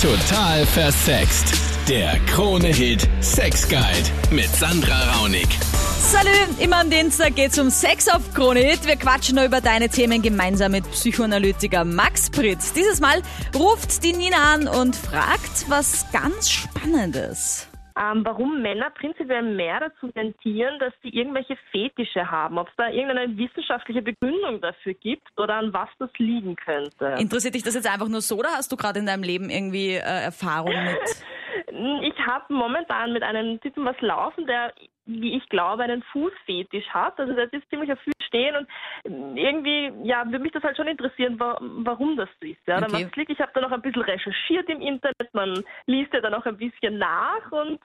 Total versext. Der Krone-Hit Sex Guide mit Sandra Raunig. Salü, immer am Dienstag geht's um Sex auf Kronit. Wir quatschen über deine Themen gemeinsam mit Psychoanalytiker Max Pritz. Dieses Mal ruft die Nina an und fragt was ganz Spannendes. Ähm, warum Männer prinzipiell mehr dazu tendieren, dass sie irgendwelche Fetische haben. Ob es da irgendeine wissenschaftliche Begründung dafür gibt oder an was das liegen könnte. Interessiert dich das jetzt einfach nur so oder hast du gerade in deinem Leben irgendwie äh, Erfahrung mit? Ich habe momentan mit einem Typen was laufen, der, wie ich glaube, einen Fußfetisch hat. Also der ist ziemlich auf Füßen stehen und irgendwie, ja, würde mich das halt schon interessieren, wa warum das so ist. Ja, dann Okay. Klick. Ich habe da noch ein bisschen recherchiert im Internet, man liest ja dann auch ein bisschen nach und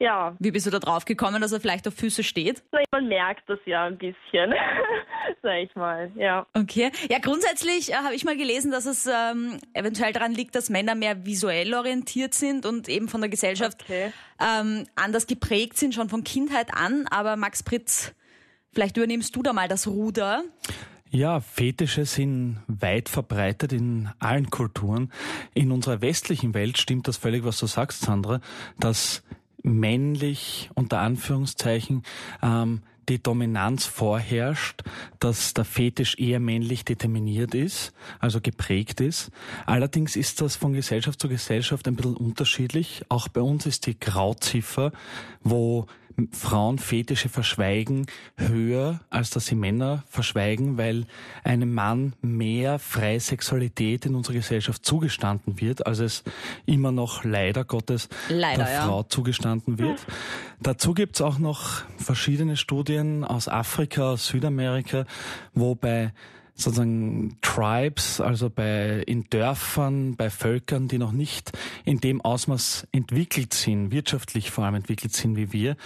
ja, Wie bist du da drauf gekommen, dass er vielleicht auf Füße steht? man merkt das ja ein bisschen, sag ich mal, ja. Okay. Ja, grundsätzlich äh, habe ich mal gelesen, dass es ähm, eventuell daran liegt, dass Männer mehr visuell orientiert sind und eben von der Gesellschaft Okay. ähm, anders geprägt sind, schon von Kindheit an. Aber Max Pritz, vielleicht übernimmst du da mal das Ruder. Ja, Fetische sind weit verbreitet in allen Kulturen. In unserer westlichen Welt stimmt das völlig, was du sagst, Sandra, dass männlich unter Anführungszeichen ähm, die Dominanz vorherrscht, dass der Fetisch eher männlich determiniert ist, also geprägt ist. Allerdings ist das von Gesellschaft zu Gesellschaft ein bisschen unterschiedlich. Auch bei uns ist die Grauziffer, wo Frauen Fetische verschweigen, höher, als dass sie Männer verschweigen, weil einem Mann mehr freie Sexualität in unserer Gesellschaft zugestanden wird, als es immer noch leider Gottes Leider, der ja. Frau zugestanden wird. Dazu gibt's auch noch verschiedene Studien aus Afrika, aus Südamerika, wo bei sozusagen Tribes, also bei in Dörfern, bei Völkern, die noch nicht in dem Ausmaß entwickelt sind, wirtschaftlich vor allem entwickelt sind wie wir,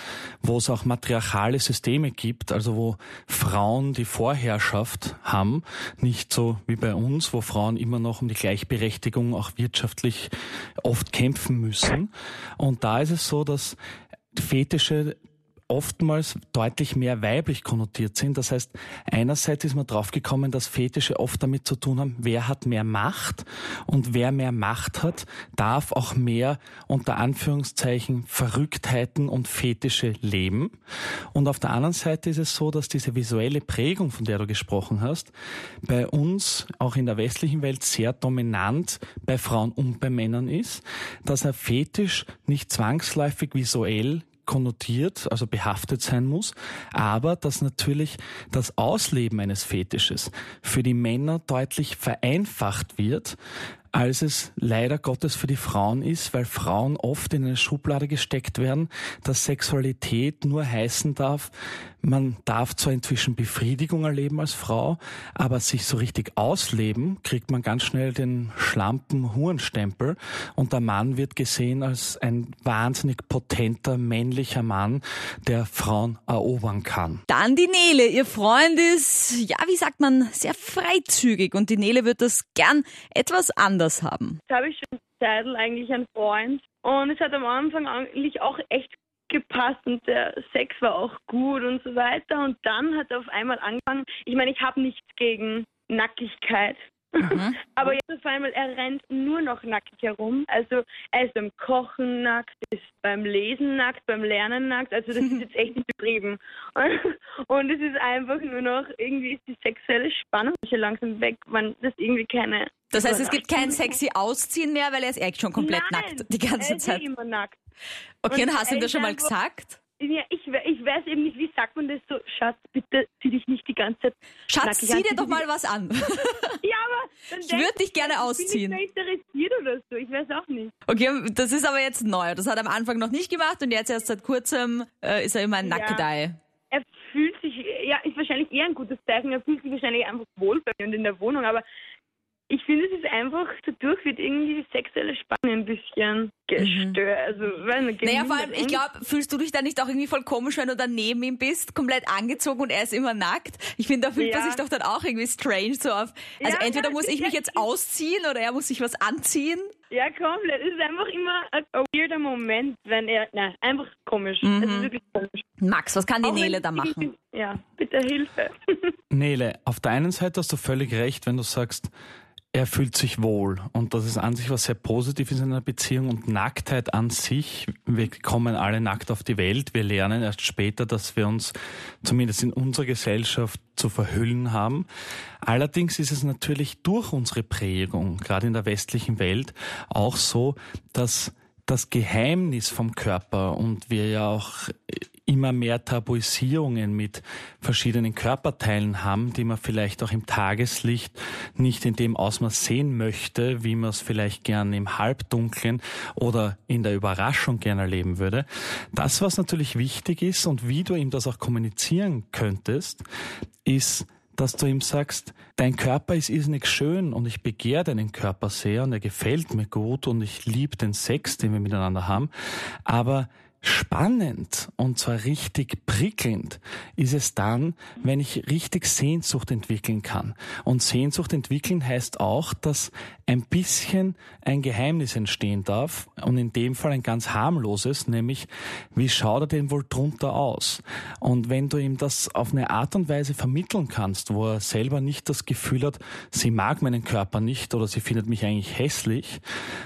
wo es auch matriarchale Systeme gibt, also wo Frauen die Vorherrschaft haben, nicht so wie bei uns, wo Frauen immer noch um die Gleichberechtigung auch wirtschaftlich oft kämpfen müssen. Und da ist es so, dass Fetische oftmals deutlich mehr weiblich konnotiert sind. Das heißt, einerseits ist man draufgekommen, dass Fetische oft damit zu tun haben, wer hat mehr Macht und wer mehr Macht hat, darf auch mehr unter Anführungszeichen Verrücktheiten und Fetische leben. Und auf der anderen Seite ist es so, dass diese visuelle Prägung, von der du gesprochen hast, bei uns auch in der westlichen Welt sehr dominant bei Frauen und bei Männern ist, dass ein Fetisch nicht zwangsläufig visuell konnotiert, also behaftet sein muss, aber dass natürlich das Ausleben eines Fetisches für die Männer deutlich vereinfacht wird, als es leider Gottes für die Frauen ist, weil Frauen oft in eine Schublade gesteckt werden, dass Sexualität nur heißen darf, man darf zwar inzwischen Befriedigung erleben als Frau, aber sich so richtig ausleben, kriegt man ganz schnell den schlampen Hurenstempel und der Mann wird gesehen als ein wahnsinnig potenter männlicher Mann, der Frauen erobern kann. Dann die Nele. Ihr Freund ist, ja, wie sagt man, sehr freizügig und die Nele wird das gern etwas anders haben. Jetzt habe ich schon Zeitl eigentlich einen Freund. Und es hat am Anfang eigentlich auch echt gepasst und der Sex war auch gut und so weiter. Und dann hat er auf einmal angefangen, ich meine, ich habe nichts gegen Nackigkeit, Mhm. aber jetzt auf einmal, er rennt nur noch nackig herum, also er ist beim Kochen nackt, ist beim Lesen nackt, beim Lernen nackt, also das ist jetzt echt nicht betrieben und es ist einfach nur noch, irgendwie ist die sexuelle Spannung hier langsam weg, man, das irgendwie keine Das heißt, es gibt kein sexy Ausziehen mehr, weil er ist echt schon komplett Nein, nackt die ganze er ist Zeit. immer nackt. Okay, und und hast du ihm das schon mal gesagt? Ja, ich, ich weiß eben nicht, wie sagt man das so, Schatz, bitte zieh dich nicht die ganze Zeit. Schatz, zieh an, dir doch mal was an. Ja, aber dann Ich denk würd dich gerne ich bin ausziehen. nicht mehr interessiert oder so, ich weiß auch nicht. Okay, das ist aber jetzt neu. Das hat er am Anfang noch nicht gemacht und jetzt erst seit kurzem äh, ist er immer ein Ja. Nackedei. Er fühlt sich, ja, ist wahrscheinlich eher ein gutes Zeichen, er fühlt sich wahrscheinlich einfach wohl bei mir und in der Wohnung, aber ich finde, es ist einfach, dadurch wird irgendwie die sexuelle Spannung ein bisschen gestört. Also, weil man Mhm. Naja, vor allem, gemindert. ich glaube, fühlst du dich da nicht auch irgendwie voll komisch, wenn du dann neben ihm bist, komplett angezogen und er ist immer nackt? Ich finde, da fühlt man Ja. sich doch dann auch irgendwie strange so auf. Also Ja, entweder ja, muss ich ja, mich jetzt ich- ausziehen oder er muss sich was anziehen. Ja, komplett. Es ist einfach immer ein, weirder Moment, wenn er, nein, einfach komisch. Es ist wirklich komisch. Max, was kann die Auch wenn Nele da machen? irgendwie- Ja, bitte Hilfe. Nele, auf der einen Seite hast du völlig recht, wenn du sagst, er fühlt sich wohl. Und das ist an sich was sehr Positives in einer Beziehung. Und Nacktheit an sich, wir kommen alle nackt auf die Welt. Wir lernen erst später, dass wir uns zumindest in unserer Gesellschaft zu verhüllen haben. Allerdings ist es natürlich durch unsere Prägung, gerade in der westlichen Welt, auch so, dass das Geheimnis vom Körper und wir ja auch immer mehr Tabuisierungen mit verschiedenen Körperteilen haben, die man vielleicht auch im Tageslicht nicht in dem Ausmaß sehen möchte, wie man es vielleicht gern im Halbdunklen oder in der Überraschung gern erleben würde. Das, was natürlich wichtig ist und wie du ihm das auch kommunizieren könntest, ist, dass du ihm sagst, dein Körper ist irrsinnig schön und ich begehre deinen Körper sehr und er gefällt mir gut und ich liebe den Sex, den wir miteinander haben, aber Spannend und zwar richtig prickelnd ist es dann, wenn ich richtig Sehnsucht entwickeln kann. Und Sehnsucht entwickeln heißt auch, dass ein bisschen ein Geheimnis entstehen darf und in dem Fall ein ganz harmloses, nämlich wie schaut er denn wohl drunter aus? Und wenn du ihm das auf eine Art und Weise vermitteln kannst, wo er selber nicht das Gefühl hat, sie mag meinen Körper nicht oder sie findet mich eigentlich hässlich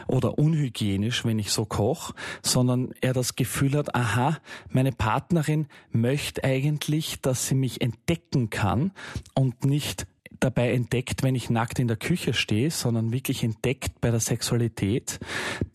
oder unhygienisch, wenn ich so koche, sondern er das Gefühl Gefühl hat, aha, meine Partnerin möchte eigentlich, dass sie mich entdecken kann und nicht dabei entdeckt, wenn ich nackt in der Küche stehe, sondern wirklich entdeckt bei der Sexualität,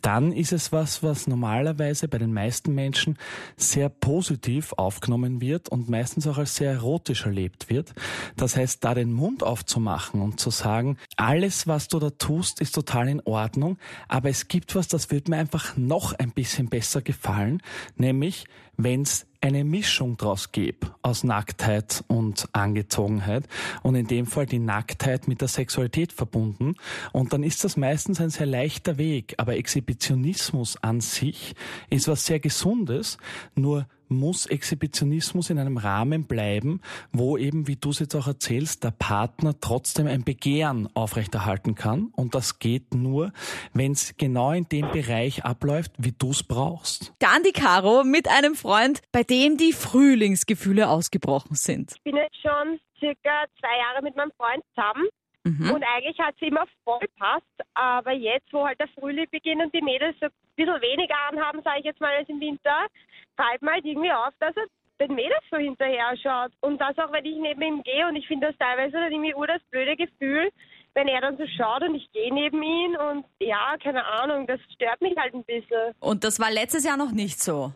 dann ist es was, was normalerweise bei den meisten Menschen sehr positiv aufgenommen wird und meistens auch als sehr erotisch erlebt wird. Das heißt, da den Mund aufzumachen und zu sagen, alles, was du da tust, ist total in Ordnung, aber es gibt was, das wird mir einfach noch ein bisschen besser gefallen, nämlich wenn es eine Mischung draus gebe aus Nacktheit und Angezogenheit und in dem Fall die Nacktheit mit der Sexualität verbunden. Und dann ist das meistens ein sehr leichter Weg, aber Exhibitionismus an sich ist was sehr Gesundes, nur muss Exhibitionismus in einem Rahmen bleiben, wo eben, wie du es jetzt auch erzählst, der Partner trotzdem ein Begehren aufrechterhalten kann. Und das geht nur, wenn es genau in dem Bereich abläuft, wie du es brauchst. Dann die Caro mit einem Freund, bei dem die Frühlingsgefühle ausgebrochen sind. Ich bin jetzt schon circa zwei Jahre mit meinem Freund zusammen. Mhm. Und eigentlich hat es immer voll passt, aber jetzt, wo halt der Frühling beginnt und die Mädels so ein bisschen weniger anhaben, sage ich jetzt mal, als im Winter, fällt mir halt irgendwie auf, dass er den Mädels so hinterher schaut. Und das auch, wenn ich neben ihm gehe und ich finde das teilweise dann irgendwie ur das blöde Gefühl, wenn er dann so schaut und ich gehe neben ihn und ja, keine Ahnung, das stört mich halt ein bisschen. Und das war letztes Jahr noch nicht so?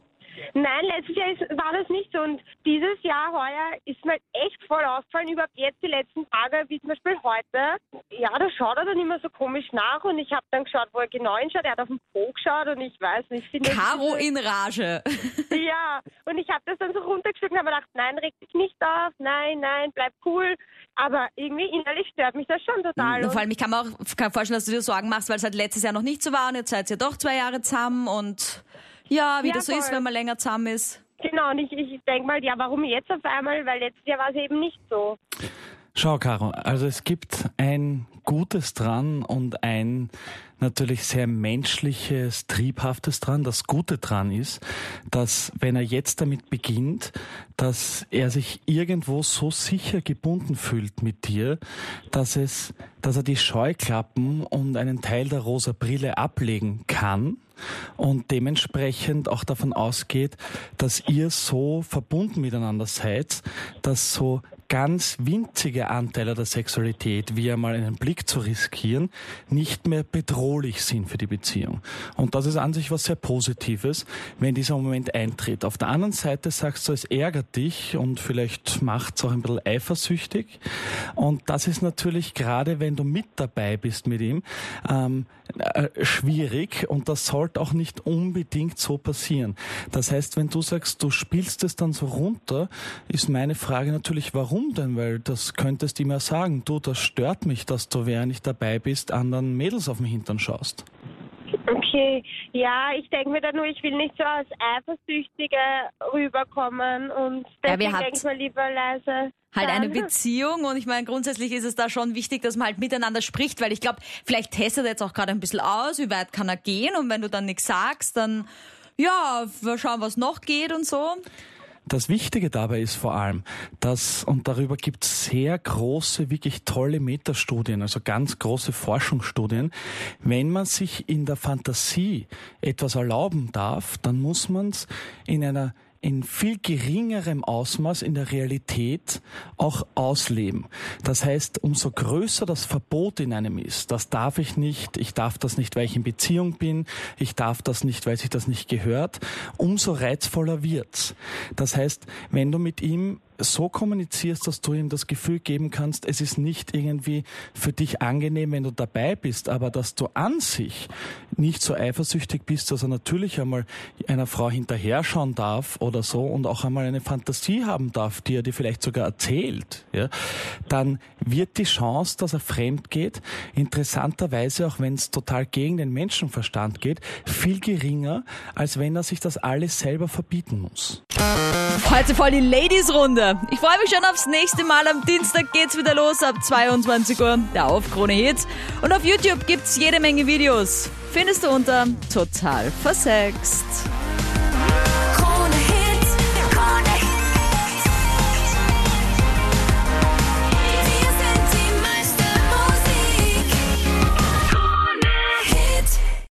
Nein, letztes Jahr ist, war das nicht so. Und dieses Jahr, heuer, ist mir echt voll aufgefallen, überhaupt jetzt die letzten Tage, wie zum Beispiel heute. Ja, da schaut er dann immer so komisch nach und ich habe dann geschaut, wo er genau hinschaut. Er hat auf den Po geschaut und ich weiß nicht. Finde Caro in Rage. ja, und ich habe das dann so runtergeschickt und habe gedacht, nein, reg dich nicht auf, nein, nein, bleib cool. Aber irgendwie innerlich stört mich das schon total. Und vor allem, ich kann mir auch kann vorstellen, dass du dir Sorgen machst, weil es halt letztes Jahr noch nicht so war und jetzt seid ihr doch zwei Jahre zusammen und ja, wie ja, das so voll. ist, wenn man länger zusammen ist. Genau, und ich, ich denke mal, ja, warum jetzt auf einmal? Weil letztes Jahr war es eben nicht so. Schau, Caro, also es gibt ein Gutes dran und ein natürlich sehr menschliches, triebhaftes dran. Das Gute dran ist, dass wenn er jetzt damit beginnt, dass er sich irgendwo so sicher gebunden fühlt mit dir, dass es, dass er die Scheuklappen und einen Teil der rosa Brille ablegen kann und dementsprechend auch davon ausgeht, dass ihr so verbunden miteinander seid, dass so ganz winzige Anteile der Sexualität, wie einmal einen Blick zu riskieren, nicht mehr bedrohlich sind für die Beziehung. Und das ist an sich was sehr Positives, wenn dieser Moment eintritt. Auf der anderen Seite sagst du, es ärgert dich und vielleicht macht es auch ein bisschen eifersüchtig. Und das ist natürlich gerade, wenn du mit dabei bist mit ihm, ähm, äh, schwierig und das sollte auch nicht unbedingt so passieren. Das heißt, wenn du sagst, du spielst es dann so runter, ist meine Frage natürlich, warum denn? Weil das könntest du ihm ja sagen, du, das stört mich, dass du, während ich dabei bist, anderen Mädels auf den Hintern schaust. Okay, ja, ich denke mir da nur, ich will nicht so als Eifersüchtige rüberkommen und deswegen ja, denke ich mal lieber leise. Halt eine Beziehung und ich meine, grundsätzlich ist es da schon wichtig, dass man halt miteinander spricht, weil ich glaube, vielleicht testet er jetzt auch gerade ein bisschen aus, wie weit kann er gehen und wenn du dann nichts sagst, dann ja, wir schauen, was noch geht und so. Das Wichtige dabei ist vor allem, dass, und darüber gibt es sehr große, wirklich tolle Metastudien, also ganz große Forschungsstudien, wenn man sich in der Fantasie etwas erlauben darf, dann muss man es in einer in viel geringerem Ausmaß in der Realität auch ausleben. Das heißt, umso größer das Verbot in einem ist, das darf ich nicht, ich darf das nicht, weil ich in Beziehung bin, ich darf das nicht, weil sich das nicht gehört, umso reizvoller wird's. Das heißt, wenn du mit ihm so kommunizierst, dass du ihm das Gefühl geben kannst, es ist nicht irgendwie für dich angenehm, wenn du dabei bist, aber dass du an sich nicht so eifersüchtig bist, dass er natürlich einmal einer Frau hinterher schauen darf oder so und auch einmal eine Fantasie haben darf, die er dir vielleicht sogar erzählt, ja, dann wird die Chance, dass er fremd geht, interessanterweise, auch wenn es total gegen den Menschenverstand geht, viel geringer, als wenn er sich das alles selber verbieten muss. Heute voll die Ladies-Runde. Ich freue mich schon aufs nächste Mal. Am Dienstag geht's wieder los ab 22 Uhr. Der Aufkrone Hits. Und auf YouTube gibt's jede Menge Videos. Findest du unter total versext.